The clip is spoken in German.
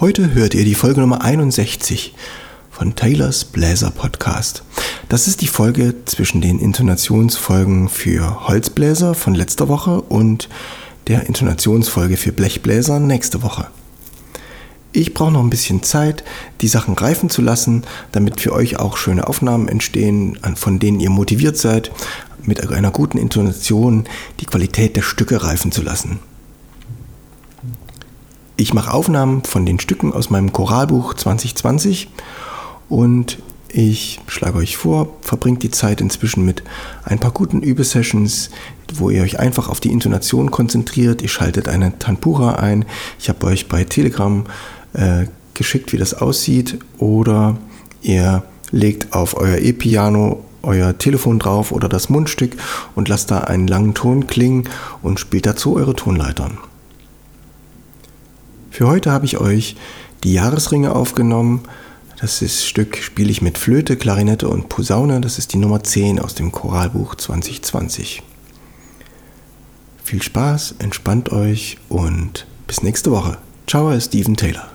Heute hört ihr die Folge Nummer 61 von Taylors Bläser Podcast. Das ist die Folge zwischen den Intonationsfolgen für Holzbläser von letzter Woche und der Intonationsfolge für Blechbläser nächste Woche. Ich brauche noch ein bisschen Zeit, die Sachen reifen zu lassen, damit für euch auch schöne Aufnahmen entstehen, von denen ihr motiviert seid, mit einer guten Intonation die Qualität der Stücke reifen zu lassen. Ich mache Aufnahmen von den Stücken aus meinem Choralbuch 2020 und ich schlage euch vor, verbringt die Zeit inzwischen mit ein paar guten Übesessions, wo ihr euch einfach auf die Intonation konzentriert. Ihr schaltet eine Tanpura ein. Ich habe euch bei Telegram äh, geschickt, wie das aussieht. Oder ihr legt auf euer E-Piano euer Telefon drauf oder das Mundstück und lasst da einen langen Ton klingen und spielt dazu eure Tonleitern. Für heute habe ich euch die Jahresringe aufgenommen. Das ist Stück spiele ich mit Flöte, Klarinette und Posaune. Das ist die Nummer 10 aus dem Choralbuch 2020. Viel Spaß, entspannt euch und bis nächste Woche. Ciao, Steven Taylor.